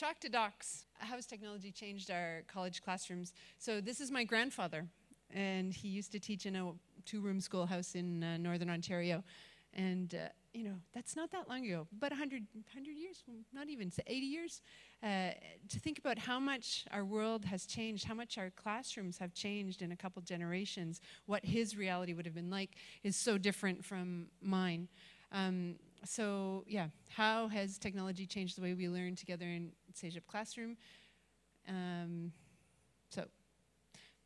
Chalks to docs. How has technology changed our college classrooms? So this is my grandfather, and he used to teach in a two-room schoolhouse in uh, Northern Ontario. And, uh, you know, that's not that long ago, about 100, 100 years, not even, 80 years. Uh, to think about how much our world has changed, how much our classrooms have changed in a couple generations, what his reality would have been like is so different from mine. Um, so yeah, how has technology changed the way we learn together in CEGEP Classroom? Um, so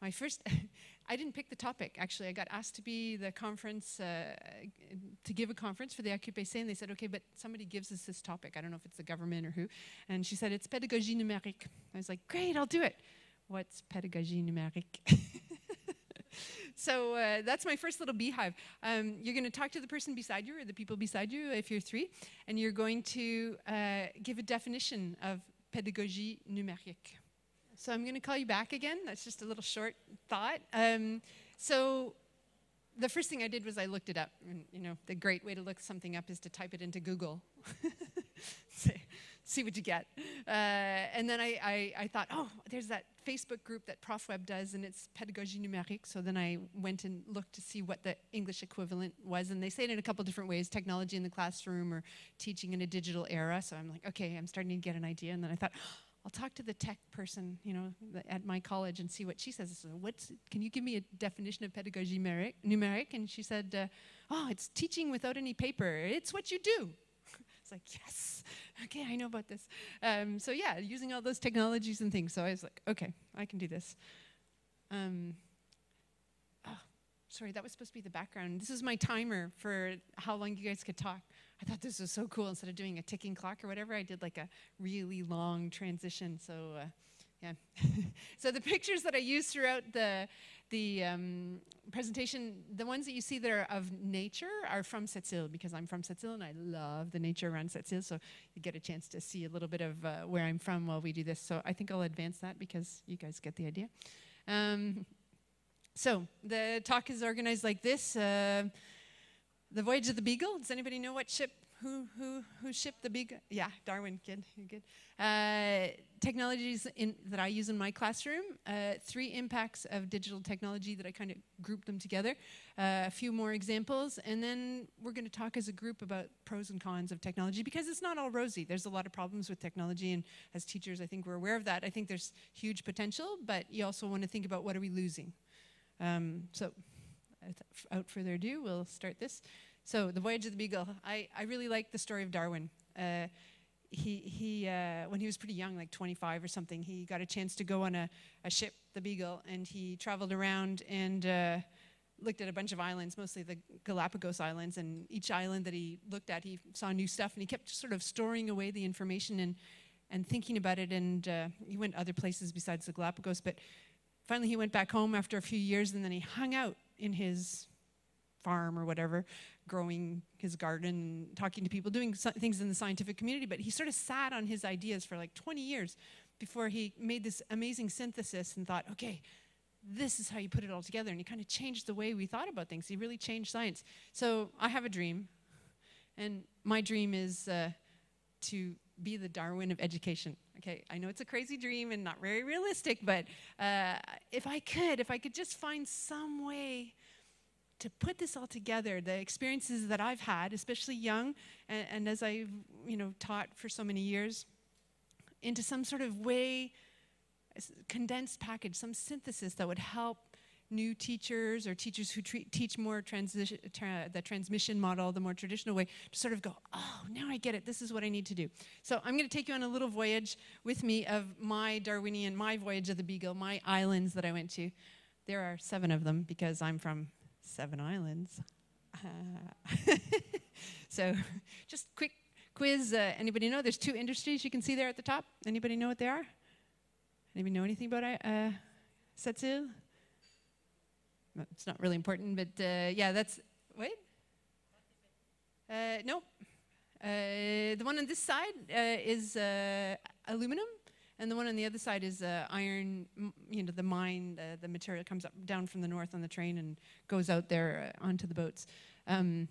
my first, I didn't pick the topic, actually. I got asked to be the conference, uh, to give a conference for the AQPC, and they said, okay, but somebody gives us this topic. I don't know if it's the government or who. And she said, it's pédagogie numérique. I was like, great, I'll do it. What's pédagogie numérique? so uh, that's my first little beehive. Um, you're going to talk to the person beside you or the people beside you if you're three, and you're going to uh, give a definition of numérique. So I'm going to call you back again. That's just a little short thought. Um, so the first thing I did was I looked it up. And, you know, the great way to look something up is to type it into Google. see what you get. Uh, and then I, I, I, thought, oh, there's that Facebook group that ProfWeb does, and it's Pédagogie Numérique. So then I went and looked to see what the English equivalent was, and they say it in a couple different ways, technology in the classroom or teaching in a digital era. So I'm like, okay, I'm starting to get an idea. And then I thought, I'll talk to the tech person, you know, at my college and see what she says. So what's, can you give me a definition of pedagogy numeric? And she said, uh, oh, it's teaching without any paper. It's what you do. Like, yes, okay, I know about this. Um, so yeah, using all those technologies and things. So I was like, okay, I can do this. Um, oh, sorry, that was supposed to be the background. This is my timer for how long you guys could talk. I thought this was so cool. Instead of doing a ticking clock or whatever, I did like a really long transition. So, uh, yeah. so the pictures that I used throughout the the um, presentation, the ones that you see that are of nature are from Sept-Îles because I'm from Sept-Îles and I love the nature around Sept-Îles. So you get a chance to see a little bit of uh, where I'm from while we do this. So I think I'll advance that because you guys get the idea. Um, so the talk is organized like this. Uh, the Voyage of the Beagle. Does anybody know what ship? Who who who shipped the Beagle? Yeah, Darwin. Good, you're good. Uh, technologies in, that I use in my classroom. Uh, three impacts of digital technology that I kind of grouped them together. Uh, a few more examples, and then we're going to talk as a group about pros and cons of technology because it's not all rosy. There's a lot of problems with technology, and as teachers, I think we're aware of that. I think there's huge potential, but you also want to think about what are we losing. Um, so without further ado, we'll start this. So, The Voyage of the Beagle. I, I really like the story of Darwin. Uh, he, he uh, when he was pretty young, like 25 or something, he got a chance to go on a, a ship, the Beagle, and he traveled around and uh, looked at a bunch of islands, mostly the Galapagos Islands. And each island that he looked at, he saw new stuff, and he kept sort of storing away the information and, and thinking about it. And uh, he went other places besides the Galapagos, but finally he went back home after a few years, and then he hung out in his farm or whatever, growing his garden, talking to people, doing things in the scientific community. But he sort of sat on his ideas for like 20 years before he made this amazing synthesis and thought, okay, this is how you put it all together. And he kind of changed the way we thought about things. He really changed science. So I have a dream. And my dream is uh, to be the Darwin of education. Okay, I know it's a crazy dream and not very realistic, but uh, if I could, if I could just find some way to put this all together, the experiences that I've had, especially young, and, and as I've you know taught for so many years, into some sort of way, condensed package, some synthesis that would help new teachers or teachers who teach more transition, tra the transmission model, the more traditional way, to sort of go, oh, now I get it. This is what I need to do. So I'm going to take you on a little voyage with me of my Darwinian, my voyage of the Beagle, my islands that I went to. There are seven of them because I'm from seven islands. Uh, so just quick quiz. Uh, anybody know? There's two industries you can see there at the top. Anybody know what they are? Anybody know anything about uh, Sept-Îles? it's not really important, but uh, yeah, that's, wait. Uh, no. Uh, the one on this side is aluminum, and the one on the other side is uh, iron, you know, the mine, the material comes up down from the north on the train and goes out there onto the boats. Um,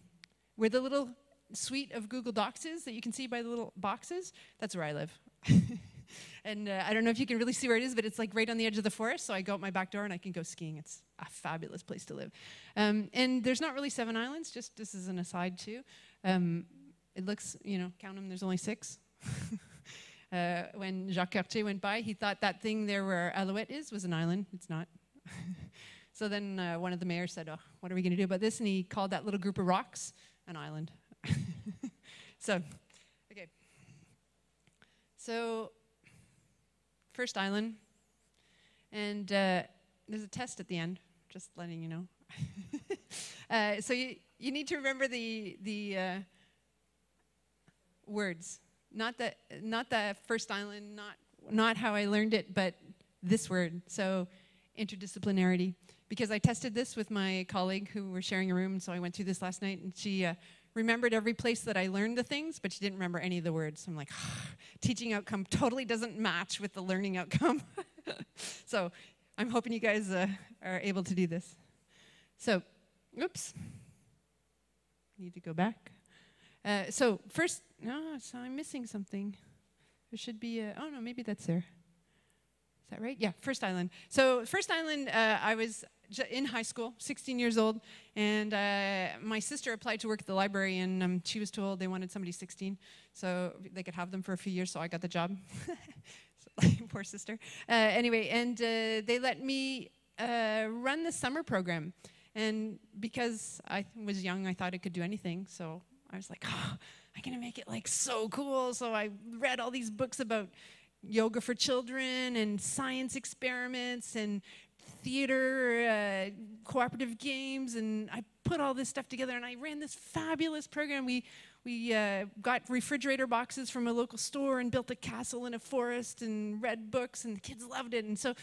where the little suite of Google Docs is that you can see by the little boxes, that's where I live. and uh, I don't know if you can really see where it is, but it's like right on the edge of the forest. So I go out my back door and I can go skiing. It's a fabulous place to live. Um, and there's not really seven islands, just this is an aside too. Um, it looks, you know, count them, there's only six. uh, when Jacques Cartier went by, he thought that thing there where Alouette is was an island. It's not. so then uh, one of the mayors said, Oh, what are we going to do about this? And he called that little group of rocks an island. so, okay. So, first island. And uh, there's a test at the end, just letting you know. uh, so, you, you need to remember the, the uh, words. Not the, not the first island, not, not how I learned it, but this word. So, interdisciplinarity. Because I tested this with my colleague who were sharing a room, so I went through this last night, and she uh, remembered every place that I learned the things, but she didn't remember any of the words. So I'm like, teaching outcome totally doesn't match with the learning outcome. so I'm hoping you guys uh, are able to do this. So, oops. Need to go back. Uh, so first, no, so I'm missing something. There should be a, oh no, maybe that's there. Is that right? Yeah, First Island. So First Island, uh, I was in high school, 16 years old, and uh, my sister applied to work at the library, and um, she was told they wanted somebody 16, so they could have them for a few years. So I got the job. Poor sister. Uh, anyway, and uh, they let me uh, run the summer program, and because I was young, I thought I could do anything. So I was like, oh, I'm gonna make it like so cool. So I read all these books about yoga for children and science experiments and theater, uh, cooperative games, and I put all this stuff together and I ran this fabulous program. We, we uh, got refrigerator boxes from a local store and built a castle in a forest and read books, and the kids loved it. And so,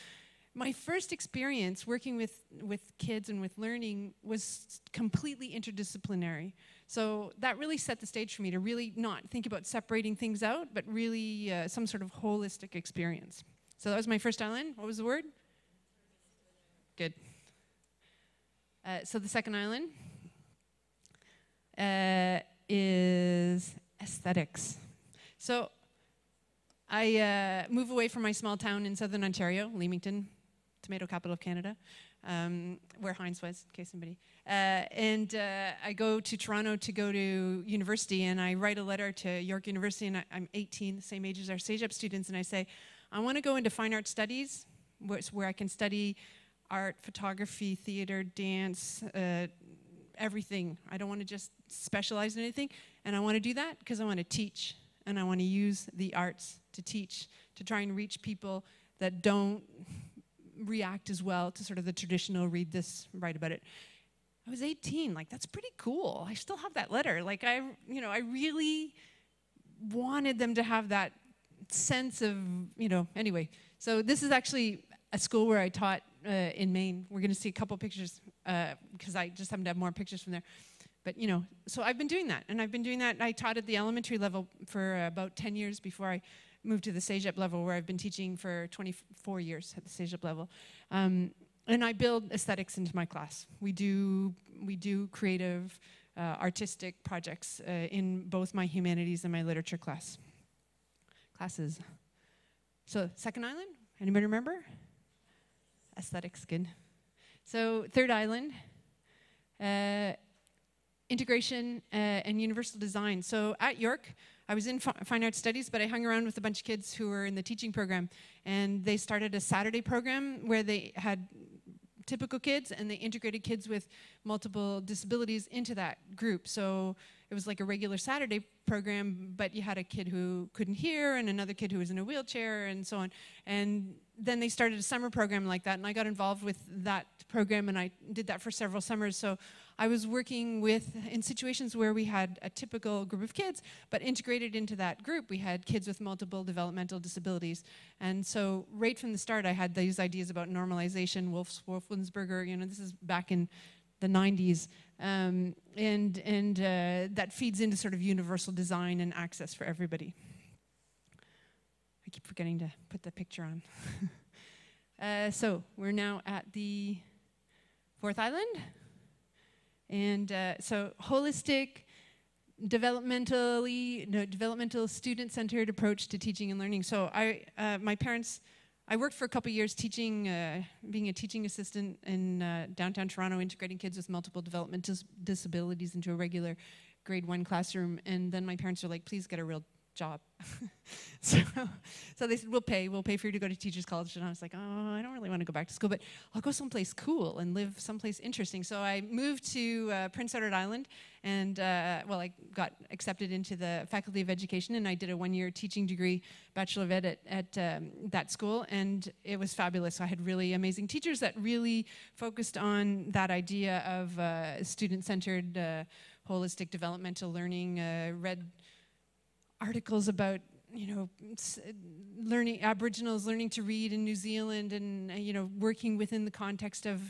my first experience working with, with kids and with learning was completely interdisciplinary. So that really set the stage for me to really not think about separating things out, but really uh, some sort of holistic experience. So that was my first island. What was the word? Good. Uh, so the second island uh, is aesthetics. So I uh, move away from my small town in southern Ontario, Leamington, tomato capital of Canada, um, where Heinz was, in case somebody. Uh, and uh, I go to Toronto to go to university, and I write a letter to York University, and I, am 18, the same age as our CEGEP students, and I say, I want to go into fine art studies, where, where I can study art, photography, theater, dance, uh, everything. I don't want to just specialize in anything. And I want to do that because I want to teach and I want to use the arts to teach, to try and reach people that don't react as well to sort of the traditional read this, write about it. I was 18, like that's pretty cool. I still have that letter. Like I, you know, I really wanted them to have that sense of, you know, anyway. So this is actually a school where I taught uh, in Maine. We're going to see a couple pictures because uh, I just happen to have more pictures from there. But you know, so I've been doing that, and I've been doing that. I taught at the elementary level for about 10 years before I moved to the CEGEP level, where I've been teaching for 24 years at the CEGEP level. Um, and I build aesthetics into my class. We do we do creative, uh, artistic projects uh, in both my humanities and my literature class classes. So, second island, anybody remember? aesthetics good. So third island, uh, integration uh, and universal design. So at York, I was in fine arts studies, but I hung around with a bunch of kids who were in the teaching program, and they started a Saturday program where they had typical kids and they integrated kids with multiple disabilities into that group. So it was like a regular Saturday program, but you had a kid who couldn't hear and another kid who was in a wheelchair and so on. And then they started a summer program like that, and I got involved with that program, and I did that for several summers. So I was working with, in situations where we had a typical group of kids, but integrated into that group, we had kids with multiple developmental disabilities. And so right from the start, I had these ideas about normalization, Wolf's, Wolfensberger, you know, this is back in the 90s. Um, and and uh, that feeds into sort of universal design and access for everybody. I keep forgetting to put the picture on. uh, so we're now at the fourth island. And uh, so holistic, developmentally, no, developmental student-centered approach to teaching and learning. So I, uh, my parents, I worked for a couple years teaching, uh, being a teaching assistant in uh, downtown Toronto, integrating kids with multiple developmental dis disabilities into a regular grade one classroom. And then my parents were like, please get a real job. so, so they said, we'll pay, we'll pay for you to go to teacher's college. And I was like, oh, I don't really want to go back to school, but I'll go someplace cool and live someplace interesting. So I moved to uh, Prince Edward Island and, uh, well, I got accepted into the Faculty of Education and I did a one-year teaching degree, Bachelor of Ed at, at um, that school and it was fabulous. So I had really amazing teachers that really focused on that idea of uh, student-centered uh, holistic developmental learning, uh, read articles about you know learning aboriginals learning to read in new zealand and uh, you know working within the context of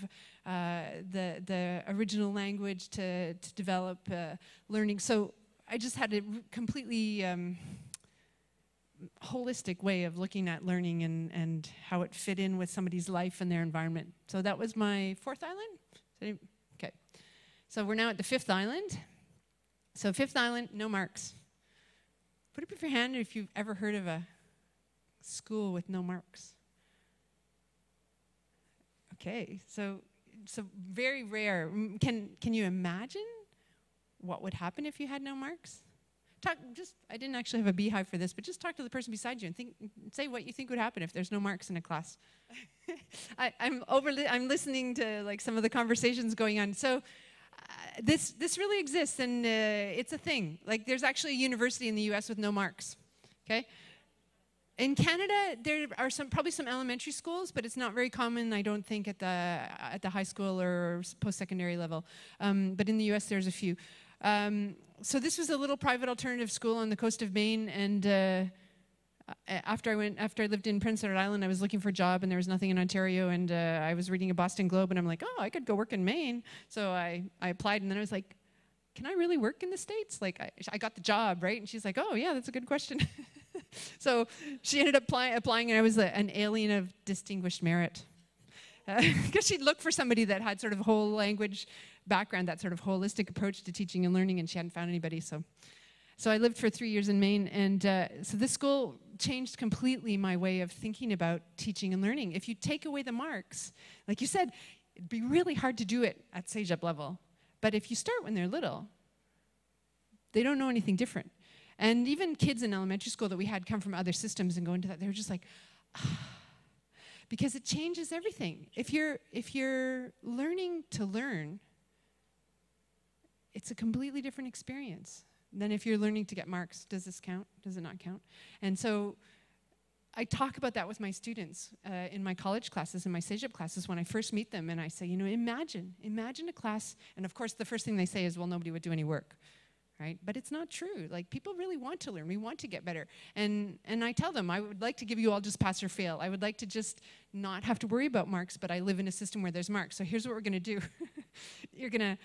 uh, the the original language to, to develop uh, learning. So i just had a completely um, holistic way of looking at learning and and how it fit in with somebody's life and their environment. So that was my fourth island. Okay. So we're now at the fifth island. So fifth island no marks Put up your hand if you've ever heard of a school with no marks. Okay, so so very rare. Can can you imagine what would happen if you had no marks? Talk just I didn't actually have a beehive for this, but just talk to the person beside you and think say what you think would happen if there's no marks in a class. I, am over I'm listening to like some of the conversations going on. So this, this really exists and uh, it's a thing. Like there's actually a university in the US with no marks, okay? In Canada, there are some probably some elementary schools, but it's not very common, I don't think, at the at the high school or post-secondary level. Um, but in the U.S., there's a few. Um, so this was a little private alternative school on the coast of Maine, and uh, after I went, after I lived in Prince Edward Island, I was looking for a job and there was nothing in Ontario and uh, I was reading a Boston Globe and I'm like, oh, I could go work in Maine. So I, I applied and then I was like, can I really work in the States? Like I, I got the job, right? And she's like, oh yeah, that's a good question. so she ended up apply, applying and I was a, an alien of distinguished merit. Because uh, she'd look for somebody that had sort of whole language background, that sort of holistic approach to teaching and learning and she hadn't found anybody, so. So I lived for three years in Maine, and uh, so this school changed completely my way of thinking about teaching and learning. If you take away the marks, like you said, it'd be really hard to do it at CEGEP level. But if you start when they're little, they don't know anything different. And even kids in elementary school that we had come from other systems and go into that, they were just like, ah. because it changes everything. If you're, if you're learning to learn, it's a completely different experience. Then if you're learning to get marks, does this count? Does it not count? And so I talk about that with my students uh, in my college classes, in my CEGEP classes, when I first meet them, and I say, you know, imagine, imagine a class, and of course the first thing they say is, well, nobody would do any work, right? But it's not true. Like, people really want to learn. We want to get better. And, and I tell them, I would like to give you all just pass or fail. I would like to just not have to worry about marks, but I live in a system where there's marks. So here's what we're going to do. You're going to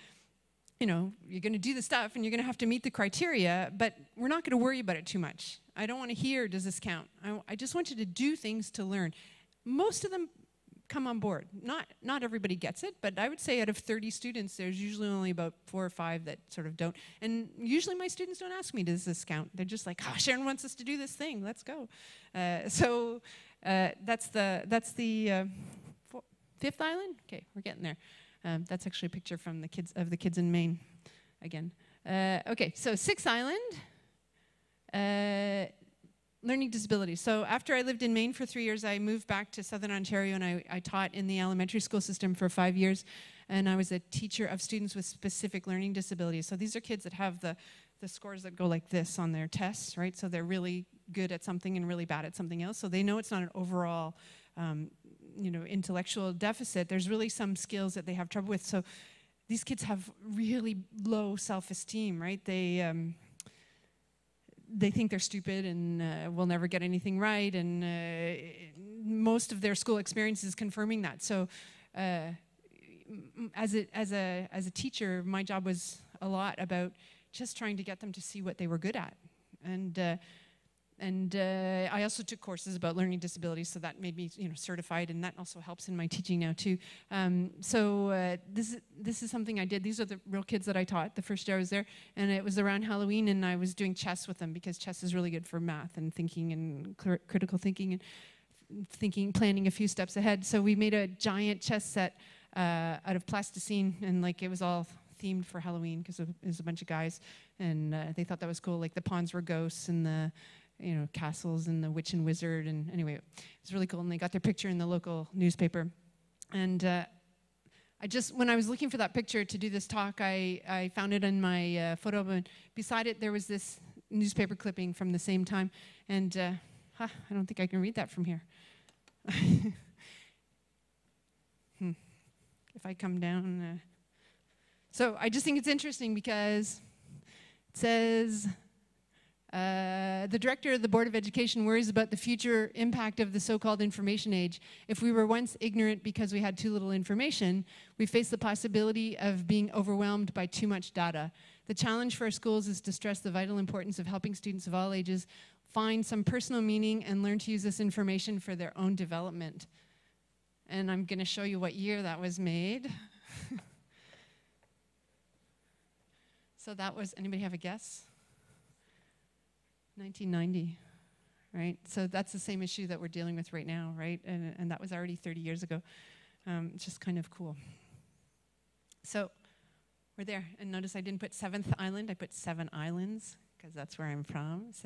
you know, you're going to do the stuff and you're going to have to meet the criteria, but we're not going to worry about it too much. I don't want to hear, does this count? I, I, just want you to do things to learn. Most of them come on board. Not, not everybody gets it, but I would say out of 30 students, there's usually only about four or five that sort of don't. And usually my students don't ask me, does this count? They're just like, oh, Sharon wants us to do this thing, let's go. Uh, so uh, that's the, that's the uh, fifth island? Okay, we're getting there. Um, that's actually a picture from the kids of the kids in Maine, again. Uh, okay, so Six Island, uh, learning disabilities. So after I lived in Maine for three years, I moved back to Southern Ontario and I, I taught in the elementary school system for five years. And I was a teacher of students with specific learning disabilities. So these are kids that have the, the scores that go like this on their tests, right? So they're really good at something and really bad at something else. So they know it's not an overall um, you know, intellectual deficit, there's really some skills that they have trouble with. So these kids have really low self-esteem, right? They, um, they think they're stupid and uh, will never get anything right, and uh, most of their school experience is confirming that. So, uh, as a as a as a teacher, my job was a lot about just trying to get them to see what they were good at, and uh, and uh, I also took courses about learning disabilities, so that made me, you know, certified, and that also helps in my teaching now too. Um, so uh, this is this is something I did. These are the real kids that I taught the first year I was there, and it was around Halloween, and I was doing chess with them because chess is really good for math and thinking and critical thinking and thinking, planning a few steps ahead. So we made a giant chess set uh, out of plasticine, and like it was all themed for Halloween because it was a bunch of guys, and uh, they thought that was cool. Like the pawns were ghosts, and the you know, castles and the witch and wizard. And anyway, it was really cool. And they got their picture in the local newspaper. And uh, I just, when I was looking for that picture to do this talk, I, I found it in my uh, photo album. Beside it, there was this newspaper clipping from the same time. And uh, huh, I don't think I can read that from here. hmm. If I come down. Uh. So I just think it's interesting because it says, uh, the director of the Board of Education worries about the future impact of the so called information age. If we were once ignorant because we had too little information, we face the possibility of being overwhelmed by too much data. The challenge for our schools is to stress the vital importance of helping students of all ages find some personal meaning and learn to use this information for their own development. And I'm going to show you what year that was made. so that was, anybody have a guess? 1990, right? So that's the same issue that we're dealing with right now, right? And, and that was already 30 years ago. Um, it's just kind of cool. So we're there. And notice I didn't put Seventh Island, I put Seven Islands, because that's where I'm from.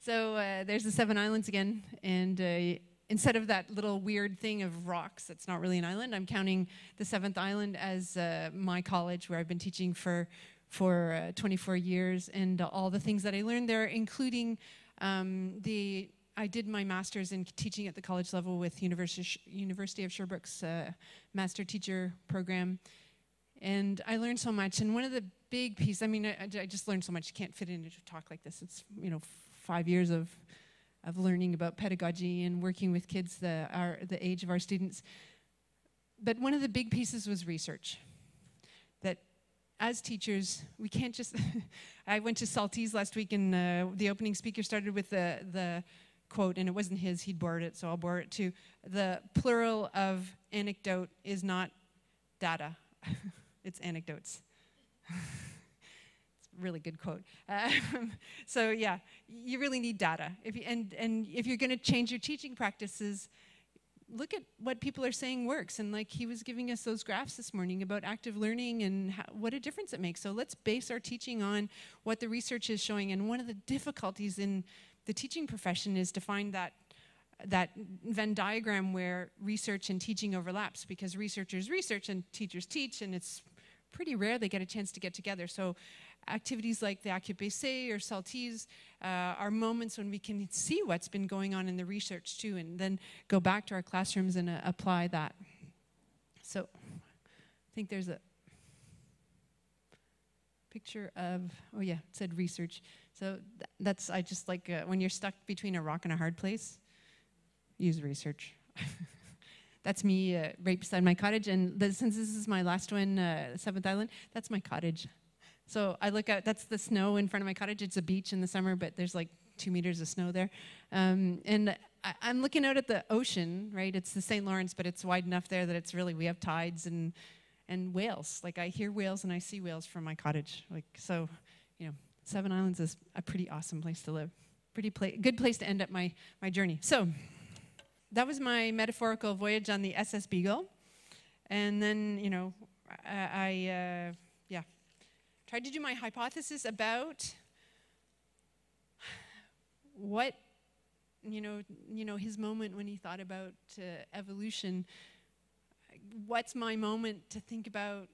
so uh, there's the Seven Islands again. And uh, instead of that little weird thing of rocks that's not really an island, I'm counting the Seventh Island as uh, my college where I've been teaching for for uh, 24 years and all the things that I learned there, including um, the I did my master's in teaching at the college level with University, University of Sherbrooke's uh, master teacher program. And I learned so much. And one of the big pieces, I mean, I, I just learned so much. You can't fit it into a talk like this. It's, you know, five years of, of learning about pedagogy and working with kids the, our, the age of our students. But one of the big pieces was research. As teachers, we can't just. I went to SALTISE last week, and uh, the opening speaker started with the, the quote, and it wasn't his, he'd borrowed it, so I'll borrow it too. The plural of anecdote is not data, it's anecdotes. it's a really good quote. Um, so, yeah, you really need data. If you, and, and if you're going to change your teaching practices, look at what people are saying works. And like he was giving us those graphs this morning about active learning and how, what a difference it makes. So let's base our teaching on what the research is showing. And one of the difficulties in the teaching profession is to find that that Venn diagram where research and teaching overlaps because researchers research and teachers teach and it's pretty rare they get a chance to get together. So activities like the AQPC or SALTISE uh, are moments when we can see what's been going on in the research too, and then go back to our classrooms and uh, apply that. So I think there's a picture of, oh yeah, it said research. So th that's, I just like, uh, when you're stuck between a rock and a hard place, use research. that's me uh, right beside my cottage. And the, since this is my last one, uh, Seventh Island, that's my cottage. So I look out, that's the snow in front of my cottage. It's a beach in the summer, but there's like two meters of snow there. Um, and I, am looking out at the ocean, right? It's the St. Lawrence, but it's wide enough there that it's really, we have tides and, and whales. Like I hear whales and I see whales from my cottage. Like, so, you know, Seven Islands is a pretty awesome place to live. Pretty pla- good place to end up my, my journey. So that was my metaphorical voyage on the SS Beagle. And then, you know, I, I uh, yeah, tried to do my hypothesis about what you know you know his moment when he thought about uh, evolution what's my moment to think about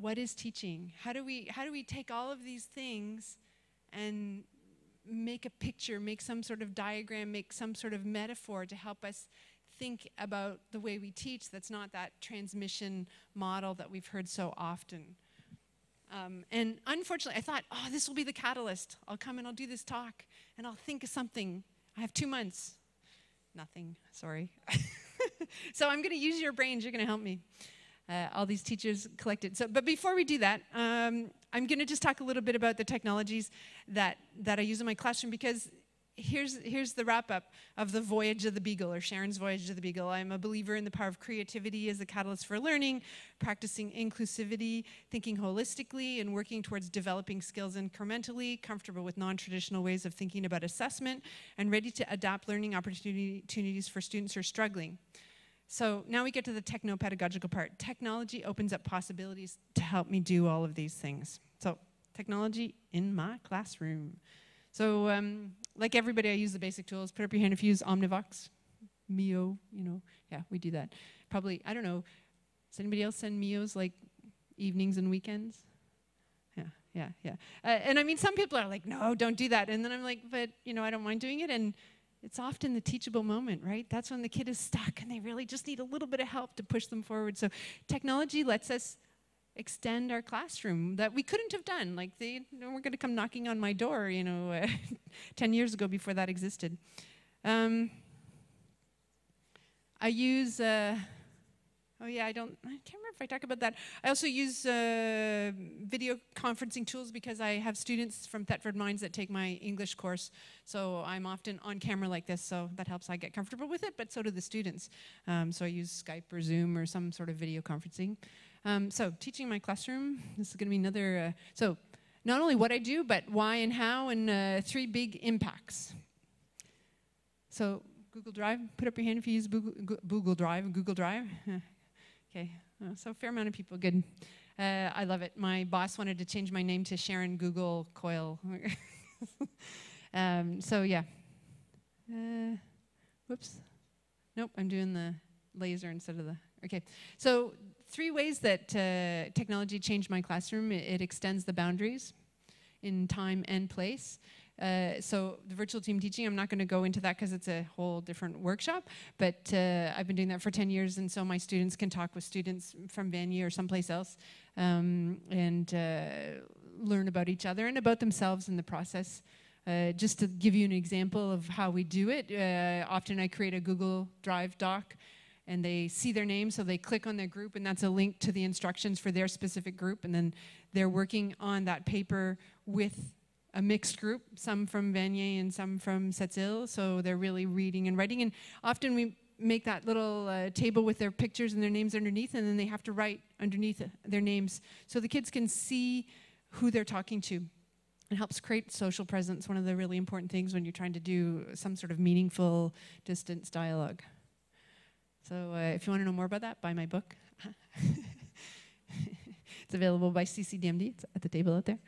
what is teaching how do we how do we take all of these things and make a picture make some sort of diagram make some sort of metaphor to help us think about the way we teach that's not that transmission model that we've heard so often um, and unfortunately, I thought, oh, this will be the catalyst. I'll come and I'll do this talk and I'll think of something. I have two months. Nothing, sorry. so I'm going to use your brains. You're going to help me. Uh, all these teachers collected. So, but before we do that, um, I'm going to just talk a little bit about the technologies that, that I use in my classroom because here's, here's the wrap up of the voyage of the Beagle or Sharon's voyage of the Beagle. I'm a believer in the power of creativity as a catalyst for learning, practicing inclusivity, thinking holistically, and working towards developing skills incrementally, comfortable with non traditional ways of thinking about assessment, and ready to adapt learning opportunities for students who are struggling. So now we get to the techno-pedagogical part. Technology opens up possibilities to help me do all of these things. So technology in my classroom. So um, like everybody, I use the basic tools. Put up your hand if you use Omnivox, Mio, you know. Yeah, we do that. Probably, I don't know, does anybody else send Mios like evenings and weekends? Yeah, yeah, yeah. Uh, and I mean, some people are like, no, don't do that. And then I'm like, but, you know, I don't mind doing it. And it's often the teachable moment, right? That's when the kid is stuck and they really just need a little bit of help to push them forward. So technology lets us extend our classroom that we couldn't have done. Like they you know, were going to come knocking on my door, you know, uh, 10 years ago before that existed. Um, I use uh, Oh yeah, I don't, I can't remember if I talk about that. I also use uh, video conferencing tools because I have students from Thetford Mines that take my English course. So I'm often on camera like this, so that helps I get comfortable with it, but so do the students. Um, so I use Skype or Zoom or some sort of video conferencing. Um, so teaching my classroom, this is gonna be another, uh, so not only what I do, but why and how, and uh, three big impacts. So Google Drive, put up your hand if you use Google, Google Drive, Google Drive. Okay, uh, so a fair amount of people, good. Uh, I love it. My boss wanted to change my name to Sharon Google Coyle. um, so yeah. Uh, whoops. Nope, I'm doing the laser instead of the, okay. So three ways that uh, technology changed my classroom. It, it extends the boundaries in time and place. Uh, so the virtual team teaching, I'm not going to go into that because it's a whole different workshop, but uh, I've been doing that for 10 years, and so my students can talk with students from Vanier or someplace else um, and uh, learn about each other and about themselves in the process. Uh, just to give you an example of how we do it, uh, often I create a Google Drive doc and they see their name, so they click on their group, and that's a link to the instructions for their specific group, and then they're working on that paper with a mixed group, some from Vanier and some from Sept-Îles, so they're really reading and writing. And often we make that little uh, table with their pictures and their names underneath, and then they have to write underneath their names so the kids can see who they're talking to. It helps create social presence, one of the really important things when you're trying to do some sort of meaningful distance dialogue. So uh, if you want to know more about that, buy my book. it's available by CCDMD. It's at the table out there.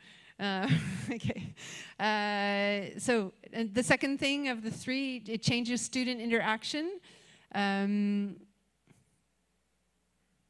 Uh, okay. Uh, so the second thing of the three, it changes student interaction. Um,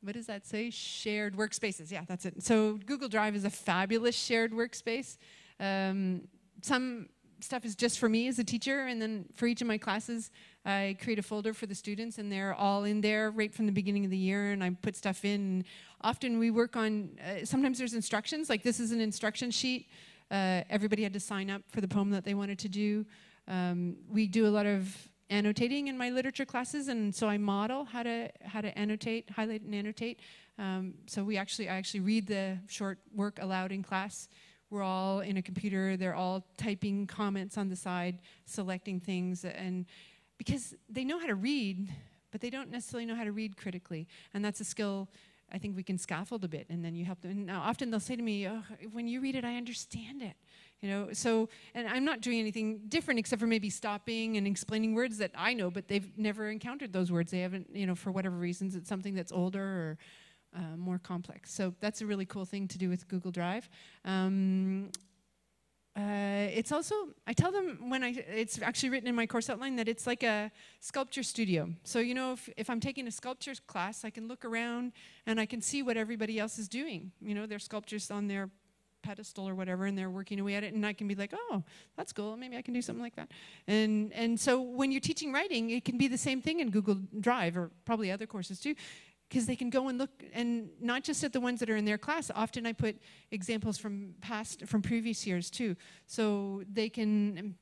what does that say? Shared workspaces. Yeah, that's it. So Google Drive is a fabulous shared workspace. Um, some stuff is just for me as a teacher, and then for each of my classes, I create a folder for the students, and they're all in there right from the beginning of the year, and I put stuff in. Often we work on, uh, sometimes there's instructions, like this is an instruction sheet. Uh, everybody had to sign up for the poem that they wanted to do. Um, we do a lot of annotating in my literature classes, and so I model how to how to annotate, highlight, and annotate. Um, so we actually, I actually read the short work aloud in class. We're all in a computer. They're all typing comments on the side, selecting things, and because they know how to read, but they don't necessarily know how to read critically, and that's a skill I think we can scaffold a bit, and then you help them. And now often they'll say to me, oh, "When you read it, I understand it." You know, so and I'm not doing anything different except for maybe stopping and explaining words that I know, but they've never encountered those words. They haven't, you know, for whatever reasons, it's something that's older or uh, more complex. So that's a really cool thing to do with Google Drive. Um, uh, it's also, I tell them when I, it's actually written in my course outline that it's like a sculpture studio. So, you know, if, if I'm taking a sculpture class, I can look around and I can see what everybody else is doing. You know, their sculptures on their pedestal or whatever and they're working away at it and I can be like, oh, that's cool. Maybe I can do something like that. And, and so when you're teaching writing, it can be the same thing in Google Drive or probably other courses too because they can go and look and not just at the ones that are in their class often i put examples from past from previous years too so they can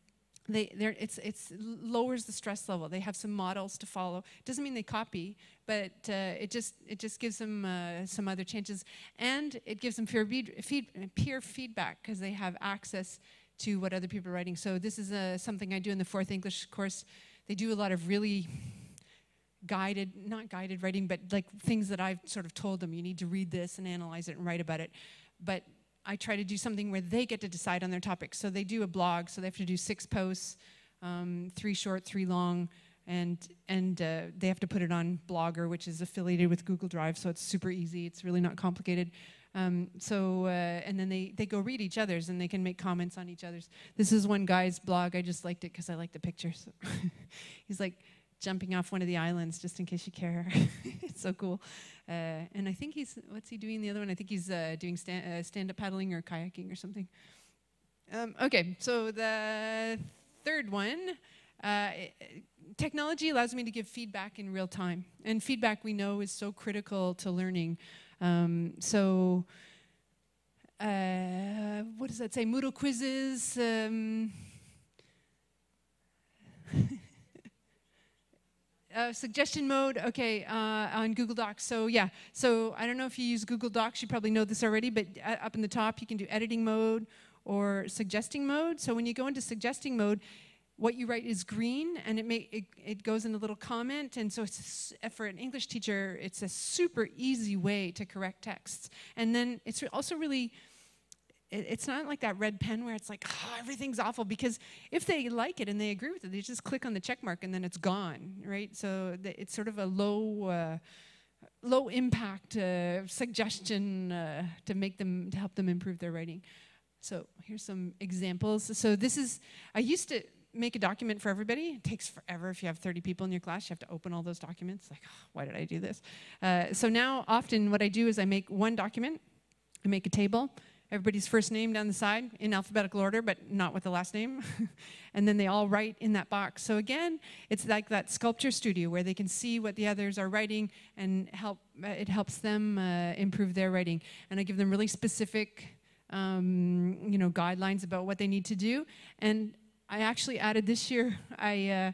they they're, it's it's lowers the stress level. They have some models to follow. Doesn't mean they copy, but uh, it just it just gives them uh, some other chances, and it gives them peer, feed, peer feedback because they have access to what other people are writing. So this is uh, something I do in the fourth English course. They do a lot of really guided, not guided writing, but like things that I've sort of told them. You need to read this and analyze it and write about it. But I try to do something where they get to decide on their topic. So they do a blog, so they have to do six posts, um, three short, three long, and and uh, they have to put it on Blogger, which is affiliated with Google Drive, so it's super easy. It's really not complicated. Um, so uh, and then they they go read each other's and they can make comments on each other's. This is one guy's blog. I just liked it because I like the pictures. He's like jumping off one of the islands, just in case you care. it's so cool. Uh, and I think he's, what's he doing the other one? I think he's uh, doing stand, uh, stand-up paddling or kayaking or something. Um, okay, so the third one, uh, technology allows me to give feedback in real time. And feedback we know is so critical to learning. Um, so, uh, what does that say? Moodle quizzes. Um, Uh, suggestion mode, okay, uh, on Google Docs. So yeah, so I don't know if you use Google Docs, you probably know this already, but uh, up in the top you can do editing mode or suggesting mode. So when you go into suggesting mode, what you write is green and it, may, it, it goes in a little comment and so it's a, for an English teacher, it's a super easy way to correct texts. And then it's also really it, it's not like that red pen where it's like, oh, everything's awful. Because if they like it and they agree with it, they just click on the check mark and then it's gone, right? So the, it's sort of a low, uh, low impact uh, suggestion uh, to make them, to help them improve their writing. So here's some examples. So this is, I used to make a document for everybody. It takes forever if you have 30 people in your class. You have to open all those documents. Like, oh, why did I do this? Uh, so now often what I do is I make one document, I make a table, everybody's first name down the side in alphabetical order, but not with the last name. and then they all write in that box. So again, it's like that sculpture studio where they can see what the others are writing and help. Uh, it helps them uh, improve their writing. And I give them really specific, um, you know, guidelines about what they need to do. And I actually added this year. I uh,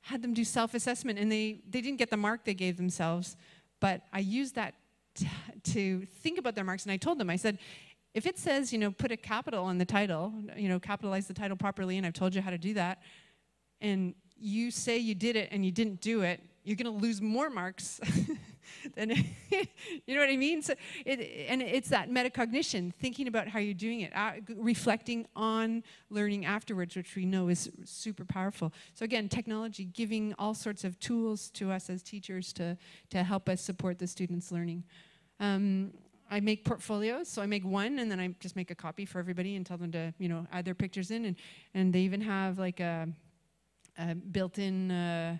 had them do self-assessment, and they they didn't get the mark they gave themselves, but I used that to think about their marks. And I told them, I said, if it says, you know, put a capital on the title, you know, capitalize the title properly, and I've told you how to do that, and you say you did it and you didn't do it, you're going to lose more marks than, you know what I mean? So it, and it's that metacognition, thinking about how you're doing it, uh, reflecting on learning afterwards, which we know is super powerful. So again, technology giving all sorts of tools to us as teachers to, to help us support the students' learning. Um, I make portfolios, so I make one and then I just make a copy for everybody and tell them to, you know, add their pictures in. And, and they even have like a, a built-in uh,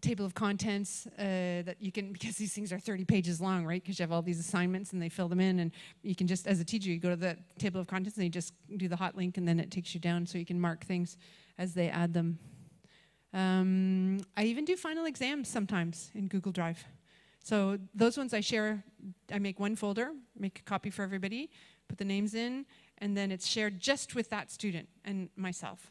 table of contents uh, that you can, because these things are 30 pages long, right? Because you have all these assignments and they fill them in and you can just, as a teacher, you go to the table of contents and you just do the hot link and then it takes you down so you can mark things as they add them. Um, I even do final exams sometimes in Google Drive. So those ones I share, I make one folder, make a copy for everybody, put the names in, and then it's shared just with that student and myself.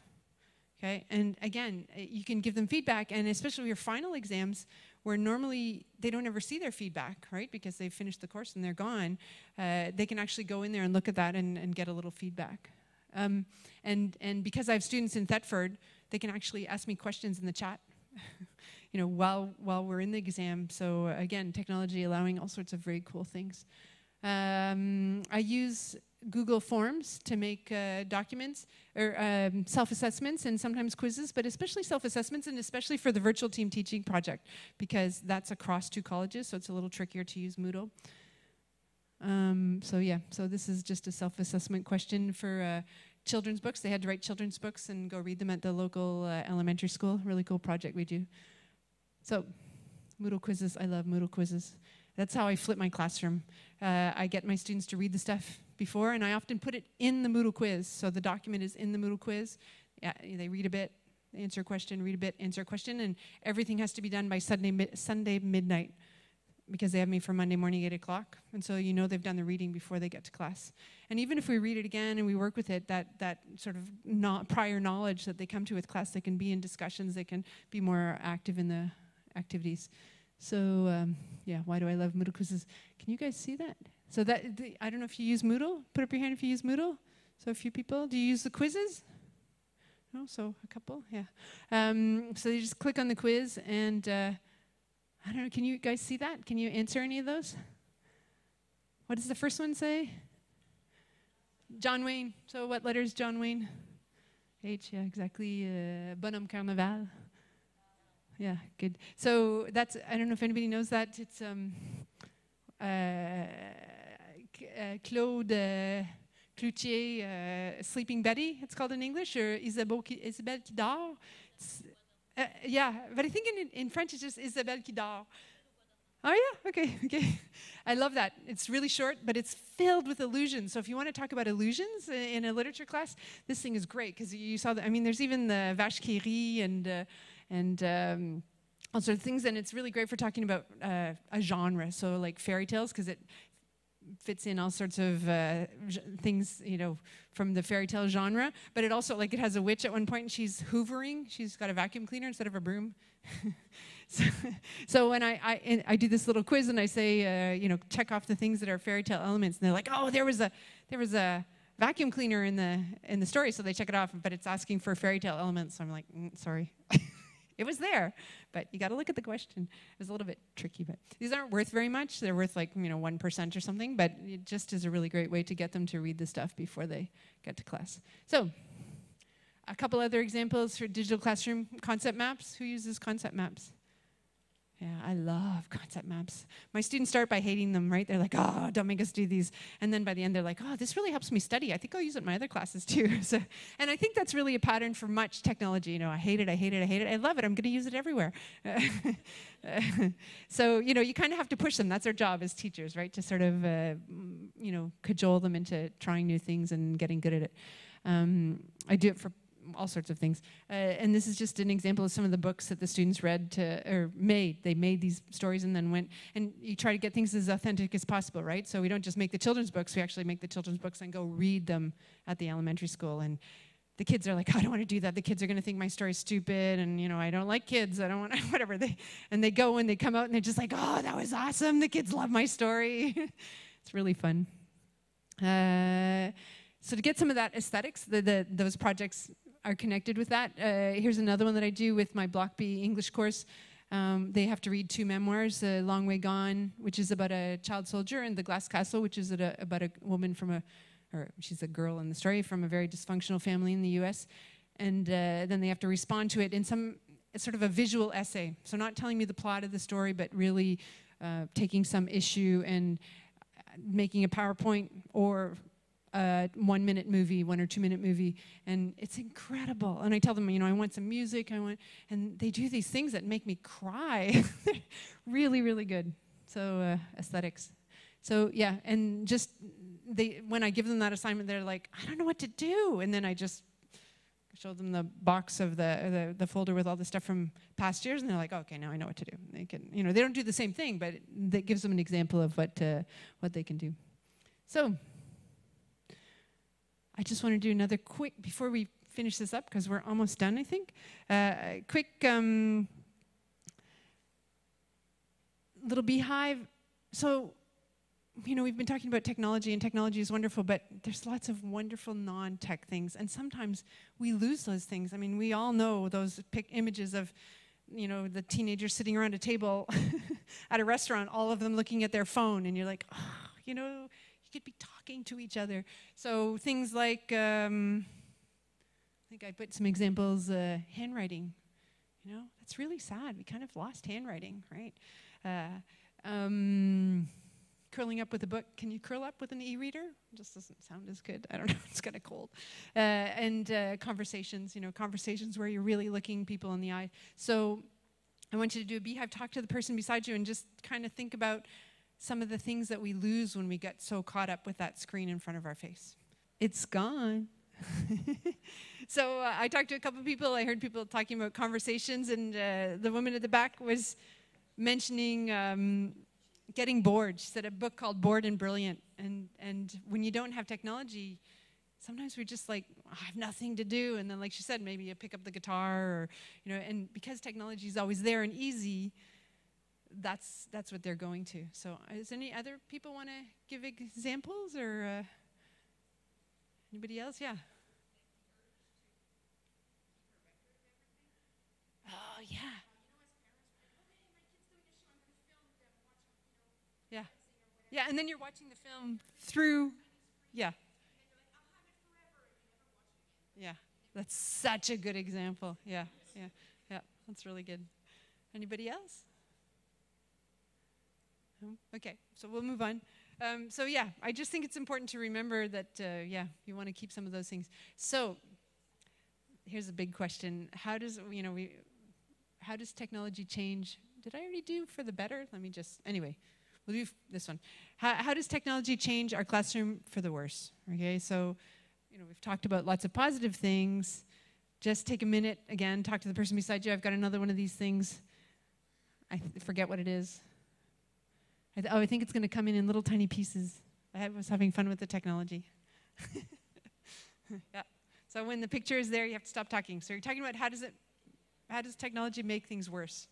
Okay, and again, you can give them feedback, and especially your final exams, where normally they don't ever see their feedback, right? Because they've finished the course and they're gone. Uh, they can actually go in there and look at that and, and get a little feedback. Um, and, and because I have students in Thetford, they can actually ask me questions in the chat. you know, while, while we're in the exam. So again, technology allowing all sorts of very cool things. Um, I use Google Forms to make uh, documents or um, self-assessments and sometimes quizzes, but especially self-assessments and especially for the virtual team teaching project because that's across two colleges, so it's a little trickier to use Moodle. Um, so yeah, so this is just a self-assessment question for uh, children's books. They had to write children's books and go read them at the local uh, elementary school. Really cool project we do. So, Moodle quizzes, I love Moodle quizzes. That's how I flip my classroom. Uh, I get my students to read the stuff before, and I often put it in the Moodle quiz. So the document is in the Moodle quiz. Yeah, they read a bit, answer a question, read a bit, answer a question, and everything has to be done by Sunday, mi Sunday midnight. because they have me for Monday morning, 8 o'clock. And so you know they've done the reading before they get to class. And even if we read it again and we work with it, that, that sort of not prior knowledge that they come to with class, they can be in discussions, they can be more active in the activities. So um, yeah, why do I love Moodle quizzes? Can you guys see that? So that the, I don't know if you use Moodle. Put up your hand if you use Moodle. So a few people. Do you use the quizzes? No, so a couple. Yeah. Um, so you just click on the quiz and. Uh, I don't know, can you guys see that? Can you answer any of those? What does the first one say? John Wayne. So what letter is John Wayne? H, yeah, exactly. Uh, Bonhomme Carnaval. Yeah, good. So that's, I don't know if anybody knows that. It's um, uh, uh, Claude uh, Cloutier, uh, Sleeping Betty, it's called in English, or Isabelle, Isabelle qui dort. It's, uh, yeah, but I think in, in French it's just Isabelle qui dort. Oh yeah, okay, okay. I love that. It's really short, but it's filled with illusions. So if you want to talk about illusions in a literature class, this thing is great because you saw that. I mean, there's even the vache qui rit and uh, and um, all sorts of things, and it's really great for talking about uh, a genre. So like fairy tales, because it fits in all sorts of uh, things, you know, from the fairy tale genre. But it also, like, it has a witch at one point, and she's hoovering. She's got a vacuum cleaner instead of a broom. so, so, when I, I, I do this little quiz and I say, uh, you know, check off the things that are fairy tale elements, and they're like, oh, there was a, there was a vacuum cleaner in the in the story, so they check it off, but it's asking for fairy tale elements. So I'm like, mm, sorry. it was there, but you got to look at the question. It was a little bit tricky, but these aren't worth very much. They're worth like, you know, 1% or something, but it just is a really great way to get them to read the stuff before they get to class. So, a couple other examples for digital classroom concept maps. Who uses concept maps? Yeah, I love concept maps. My students start by hating them, right? They're like, oh, don't make us do these. And then by the end, they're like, oh, this really helps me study. I think I'll use it in my other classes too. so, and I think that's really a pattern for much technology. You know, I hate it, I hate it, I hate it. I love it. I'm going to use it everywhere. so, you know, you kind of have to push them. That's our job as teachers, right? To sort of, uh, you know, cajole them into trying new things and getting good at it. Um, I do it for all sorts of things. Uh, and this is just an example of some of the books that the students read to, or made. They made these stories and then went, and you try to get things as authentic as possible, right? So we don't just make the children's books, we actually make the children's books and go read them at the elementary school. And the kids are like, I don't want to do that. The kids are going to think my story's stupid, and you know, I don't like kids. I don't want whatever. They and they go and they come out and they're just like, oh, that was awesome. The kids love my story. it's really fun. Uh, so to get some of that aesthetics, the, the, those projects are connected with that. Uh, here's another one that I do with my Block B English course. Um, they have to read two memoirs, A Long Way Gone, which is about a child soldier, and The Glass Castle, which is a, about a woman from a, or she's a girl in the story, from a very dysfunctional family in the US. And uh, then they have to respond to it in some sort of a visual essay. So not telling me the plot of the story, but really uh, taking some issue and making a PowerPoint or a one minute movie, one or two minute movie, and it's incredible. And I tell them, you know, I want some music, I want, and they do these things that make me cry. really, really good. So uh, aesthetics. So yeah, and just they when I give them that assignment, they're like, I don't know what to do, and then I just show them the box of the, the, the folder with all the stuff from past years, and they're like, okay, now I know what to do. They can, you know, they don't do the same thing, but that gives them an example of what uh, what they can do. So I just want to do another quick, before we finish this up, because we're almost done, I think, uh, quick um, little beehive. So, you know, we've been talking about technology, and technology is wonderful, but there's lots of wonderful non tech things, and sometimes we lose those things. I mean, we all know those pic- images of, you know, the teenagers sitting around a table at a restaurant, all of them looking at their phone, and you're like, oh, you know, could be talking to each other. So things like, um, I think I put some examples, uh, handwriting. You know, that's really sad. We kind of lost handwriting, right? Uh, um, curling up with a book. Can you curl up with an e-reader? Just doesn't sound as good. I don't know. It's kind of cold. Uh, and uh, conversations. You know, conversations where you're really looking people in the eye. So I want you to do a beehive. Talk to the person beside you and just kind of think about some of the things that we lose when we get so caught up with that screen in front of our face. It's gone. so uh, I talked to a couple of people. I heard people talking about conversations, and uh, the woman at the back was mentioning um, getting bored. She said a book called Bored and Brilliant. And, and when you don't have technology, sometimes we're just like, I have nothing to do. And then, like she said, maybe you pick up the guitar or, you know, and because technology is always there and easy, that's, that's what they're going to. So, is any other people want to give examples or uh, anybody else? Yeah. Oh, yeah. Yeah. Yeah, and then you're watching the film through, yeah. Yeah, that's such a good example. Yeah, yeah, yeah, that's really good. Anybody else? No? Okay, so we'll move on. Um, so yeah, I just think it's important to remember that, uh, yeah, you want to keep some of those things. So here's a big question: How does you know we? How does technology change? Did I already do for the better? Let me just anyway. We'll do this one. How, how does technology change our classroom for the worse? Okay, so you know we've talked about lots of positive things. Just take a minute again, talk to the person beside you. I've got another one of these things. I forget what it is. I th- oh, I think it's going to come in in little tiny pieces. I was having fun with the technology. yeah. So when the picture is there, you have to stop talking. So you're talking about how does it, how does technology make things worse?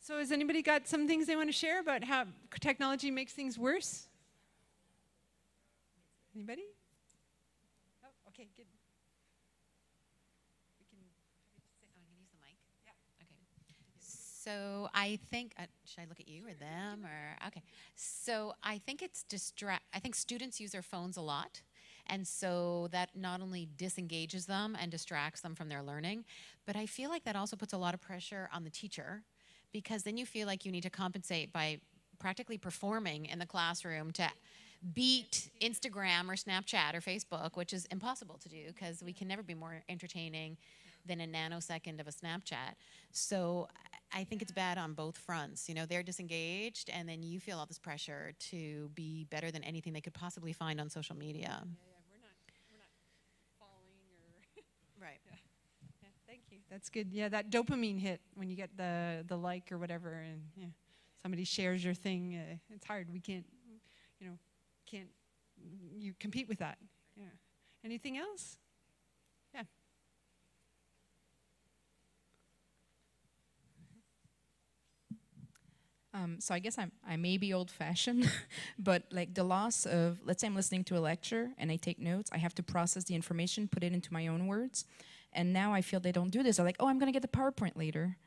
So has anybody got some things they want to share about how technology makes things worse? Anybody? Oh, okay, good. So I think, uh, should I look at you or them or, okay. So I think it's distract, I think students use their phones a lot. And so that not only disengages them and distracts them from their learning, but I feel like that also puts a lot of pressure on the teacher because then you feel like you need to compensate by practically performing in the classroom to beat Instagram or Snapchat or Facebook, which is impossible to do because we can never be more entertaining than a nanosecond of a Snapchat. So I think it's bad on both fronts. You know, they're disengaged, and then you feel all this pressure to be better than anything they could possibly find on social media. Yeah, yeah, we're not, we're not following or. Right. Yeah. yeah, thank you. That's good. Yeah, that dopamine hit when you get the the like or whatever, and yeah, somebody shares your thing. Uh, it's hard. We can't, you know, can't you compete with that. Yeah. Anything else? Um, so I guess I'm, I may be old-fashioned, but like the loss of, let's say I'm listening to a lecture and I take notes, I have to process the information, put it into my own words, and now I feel they don't do this. They're like, oh, I'm going to get the PowerPoint later.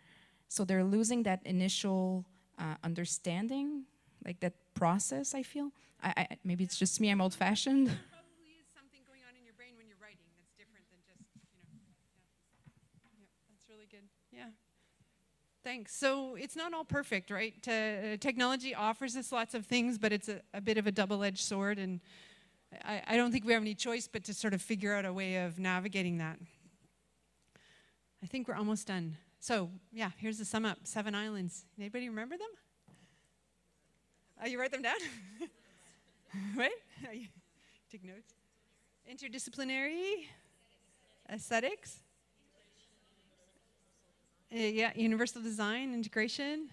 So they're losing that initial uh, understanding, like that process. I feel. I, I, maybe it's just me. I'm old-fashioned. Probably is something going on in your brain when you're writing that's different than just you know. Yeah, yeah that's really good. Yeah. Thanks. So it's not all perfect, right? uh, technology offers us lots of things, but it's a, a bit of a double-edged sword, and I, I, don't think we have any choice but to sort of figure out a way of navigating that. I think we're almost done. So yeah, here's the sum up: seven islands. Anybody remember them? Oh, you write them down? right? Take notes. Interdisciplinary, aesthetics uh, yeah, universal design, integration,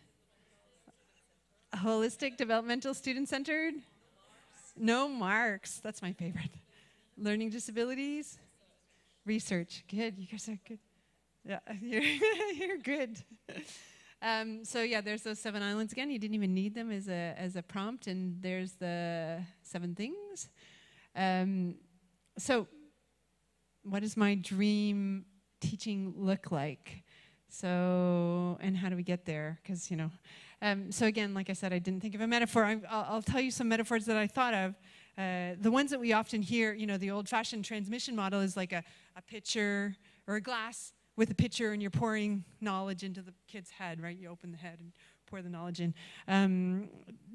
holistic, developmental, student centered. No marks. That's my favorite. Learning disabilities, research. Good. You guys are good. Yeah, you're, you're good. Um, so yeah, there's those seven islands again. You didn't even need them as a as a prompt, and there's the seven things. Um, so, what does my dream teaching look like? So, and how do we get there? Because, you know, um, so again, like I said, I didn't think of a metaphor. I, will tell you some metaphors that I thought of. Uh, the ones that we often hear, you know, the old fashioned transmission model is like a, a pitcher or a glass with a pitcher and you're pouring knowledge into the kid's head, right? You open the head and pour the knowledge in. Um,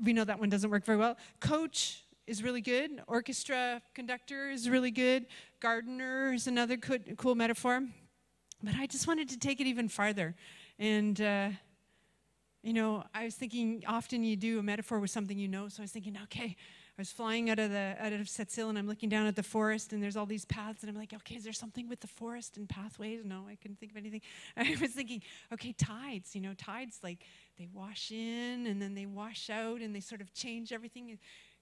we know that one doesn't work very well. Coach is really good. Orchestra conductor is really good. Gardener is another good, cool metaphor. But I just wanted to take it even farther. And, uh, you know, I was thinking often you do a metaphor with something you know. So I was thinking, okay, I was flying out of the out of Sept-Îles and I'm looking down at the forest and there's all these paths and I'm like, okay, is there something with the forest and pathways? No, I couldn't think of anything. I was thinking, okay, tides. You know, tides like they wash in and then they wash out and they sort of change everything.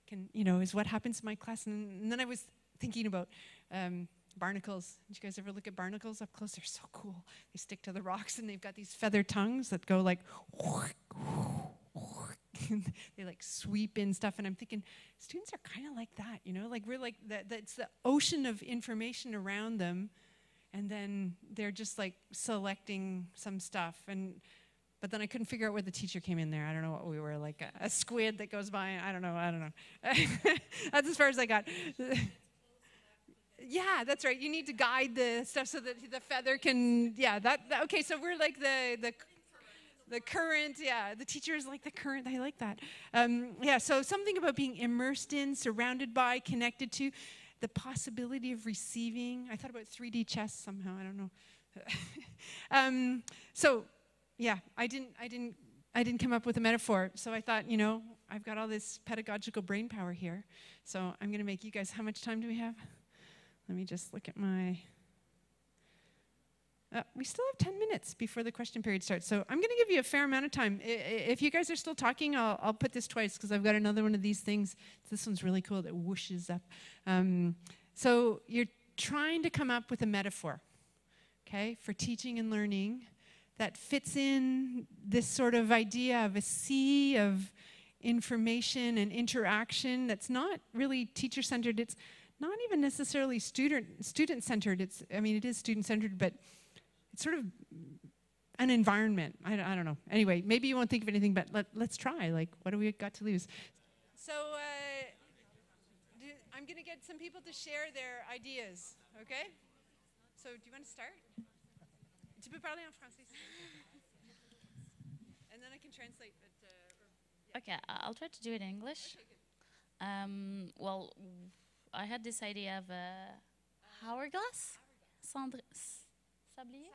Can you know is what happens in my class. And, and then I was thinking about. Um, barnacles. Did you guys ever look at barnacles up close? They're so cool. They stick to the rocks and they've got these feather tongues that go like they like sweep in stuff. And i'm thinking students are kind of like that you know? Like we're like that it's the ocean of information around them. And then they're just like selecting some stuff. And but then i couldn't figure out where the teacher came in there. I don't know what we were like a, a squid that goes by. I don't know. I don't know. That's as far as i got yeah that's right. You need to guide the stuff so that the feather can yeah that, that okay so we're like the the the current yeah the teacher is like the current i like that. Um, yeah so something about being immersed in surrounded by connected to the possibility of receiving. I thought about 3d chess somehow i don't know. Um, so yeah i didn't i didn't i didn't come up with a metaphor. So i thought you know i've got all this pedagogical brain power here. So i'm going to make you guys how much time do we have let me just look at my uh, we still have 10 minutes before the question period starts, so I'm going to give you a fair amount of time. I, if you guys are still talking, I'll, I'll put this twice because I've got another one of these things. This one's really cool that whooshes up. Um, so you're trying to come up with a metaphor, okay, for teaching and learning that fits in this sort of idea of a sea of information and interaction that's not really teacher centered. It's not even necessarily student student centered. It's I mean it is student centered, but it's sort of an environment. I, I don't know. Anyway, maybe you won't think of anything, but let, let's try. Like, what do we got to lose? So, uh, do, I'm going to get some people to share their ideas, okay? So, do you want to start? Tu peux parler en français. and then I can translate. But, uh, yeah. Okay, I'll try to do it in English. Okay, um, well, I had this idea of a hourglass. Cendre Sablier?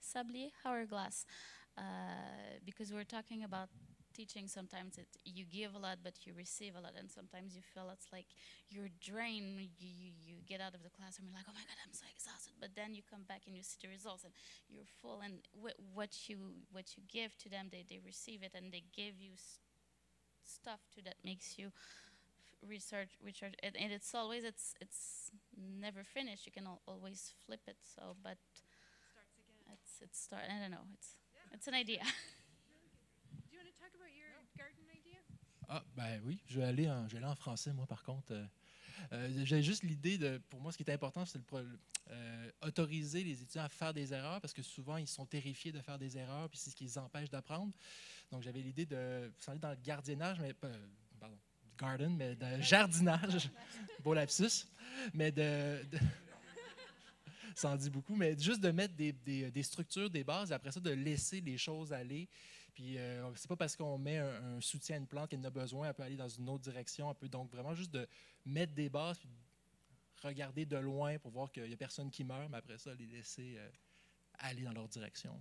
Sablier, hourglass. Uh, because we're talking about teaching, sometimes it, you give a lot, but you receive a lot, and sometimes you feel it's like you're drained. You, you, you get out of the classroom, you're like, oh my God, I'm so exhausted. But then you come back and you see the results, and you're full. And wh- what you what you give to them, they, they receive it, and they give you stuff too that makes you research research and, and, it's always it's it's never finished you can al always flip it so but it's it's start. I don't know. It's yeah. it's an idea. Do you want to talk about your garden idea? Ah ben oui, je vais aller en, je vais aller en français moi par contre. Euh, euh, J'ai juste l'idée de, pour moi, ce qui est important, c'est euh, autoriser les étudiants à faire des erreurs parce que souvent ils sont terrifiés de faire des erreurs puis c'est ce qui les empêche d'apprendre. Donc j'avais l'idée de aller dans le gardiennage, mais pas, pardon, garden, mais de jardinage, beau lapsus, mais de, ça en dit beaucoup, mais juste de mettre des, des, structures, des bases, et après ça, de laisser les choses aller. Puis, euh, c'est pas parce qu'on met un, un, soutien à une plante qu'elle en a besoin, elle peut aller dans une autre direction. Elle peut donc vraiment juste de mettre des bases, puis regarder de loin pour voir qu'il n'y a personne qui meurt, mais après ça, les laisser euh, aller dans leur direction.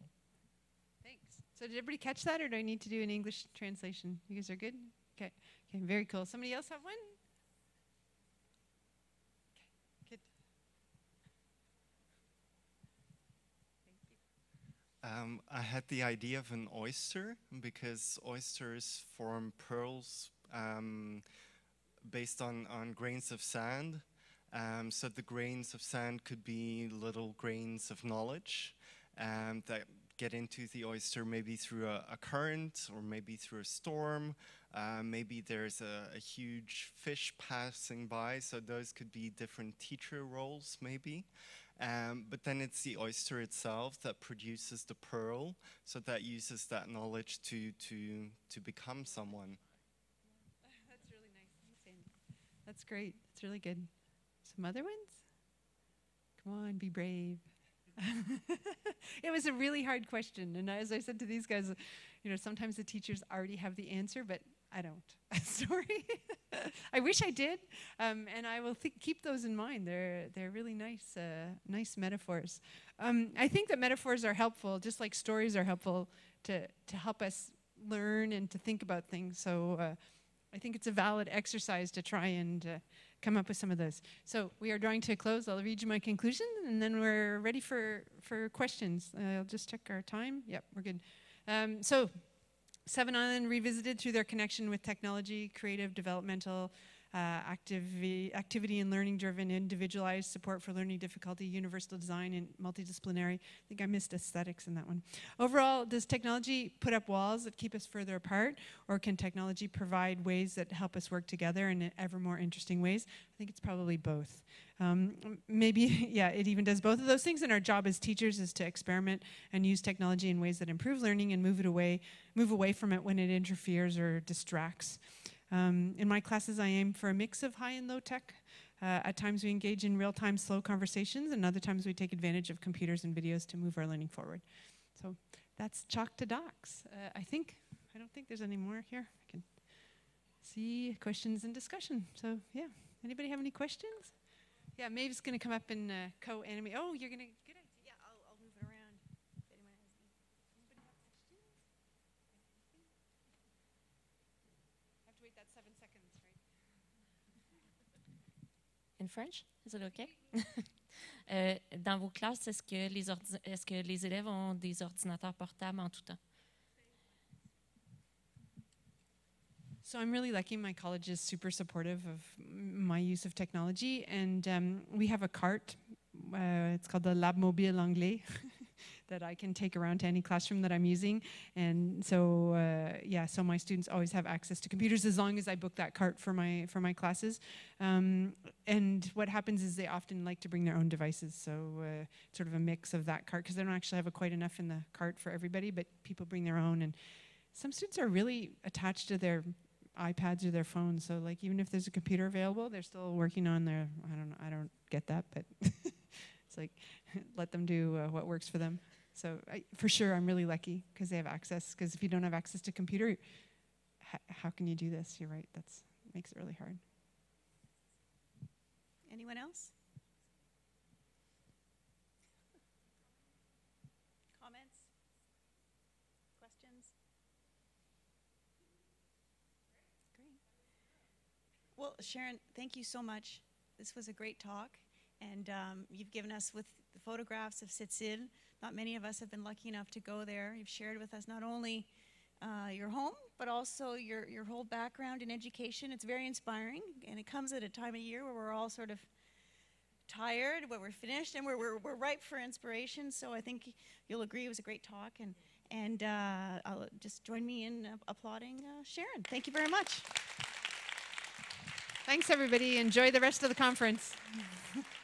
Thanks. So, did everybody catch that, or do I need to do an English translation? You guys are good? Okay. Okay, very cool. Somebody else have one? Okay. Good. Thank Um, I had the idea of an oyster because oysters form pearls um, based on, on grains of sand. Um, so the grains of sand could be little grains of knowledge um, that get into the oyster maybe through a, a current or maybe through a storm. Uh, maybe there's a, a, huge fish passing by, so those could be different teacher roles maybe. Um, but then it's the oyster itself that produces the pearl, so that uses that knowledge to to to become someone. That's really nice. That's great. That's really good. Some other ones? Come on, be brave. it was a really hard question, and as I said to these guys, you know, sometimes the teachers already have the answer, but I don't. Sorry. I wish I did, um, and I will keep those in mind. They're they're really nice, uh, nice metaphors. Um, I think that metaphors are helpful, just like stories are helpful to to help us learn and to think about things. So, uh, I think it's a valid exercise to try and uh, come up with some of those. So we are drawing to a close. I'll read you my conclusion, and then we're ready for for questions. I'll just check our time. Yep, we're good. Um, so, Seven Island revisited through their connection with technology, creative, developmental, uh, activi- activity and learning driven, individualized support for learning difficulty, universal design, and multidisciplinary. I think I missed aesthetics in that one. Overall, does technology put up walls that keep us further apart, or can technology provide ways that help us work together in ever more interesting ways? I think it's probably both. Um, maybe, yeah, it even does both of those things. And our job as teachers is to experiment and use technology in ways that improve learning and move it away, move away from it when it interferes or distracts. Um, in my classes, I aim for a mix of high and low tech. Uh, at times, we engage in real time, slow conversations, and other times, we take advantage of computers and videos to move our learning forward. So that's chalk to docs. Uh, I think, I don't think there's any more here. I can see questions and discussion. So, yeah. Anybody have any questions? Yeah, Maeve's going to come up and uh, co animate. Oh, you're going to. Good idea. Yeah, I'll, I'll move it around. if anyone has any. have to wait that seven seconds, right? In French? Is it okay? Euh, dans vos classes, est-ce que, les est-ce que les élèves ont des ordinateurs portables en tout temps? So I'm really lucky. My college is super supportive of my use of technology, and um, we have a cart. Uh, it's called the Lab Mobile Anglais that I can take around to any classroom that I'm using. And so, uh, yeah, so my students always have access to computers as long as I book that cart for my for my classes. Um, and what happens is they often like to bring their own devices, so uh, sort of a mix of that cart because they don't actually have quite enough in the cart for everybody, but people bring their own and. Some students are really attached to their iPads or their phones. So like even if there's a computer available, they're still working on their. I don't know. I don't get that, but it's like let them do uh, what works for them. So I, for sure, I'm really lucky because they have access. Because if you don't have access to computer, h- how can you do this? You're right. That's makes it really hard. Anyone else? Comments? Questions? Great. Well, Sharon, thank you so much. This was a great talk, and um, you've given us with the photographs of Sept-Îles. Not many of us have been lucky enough to go there. You've shared with us not only uh, your home, but also your, your whole background in education. It's very inspiring, and it comes at a time of year where we're all sort of tired, where we're finished, and we're, we're, we're ripe for inspiration. So I think you'll agree it was a great talk, and, and uh, I'll just join me in uh, applauding uh, Sharon. Thank you very much. Thanks everybody. Enjoy the rest of the conference.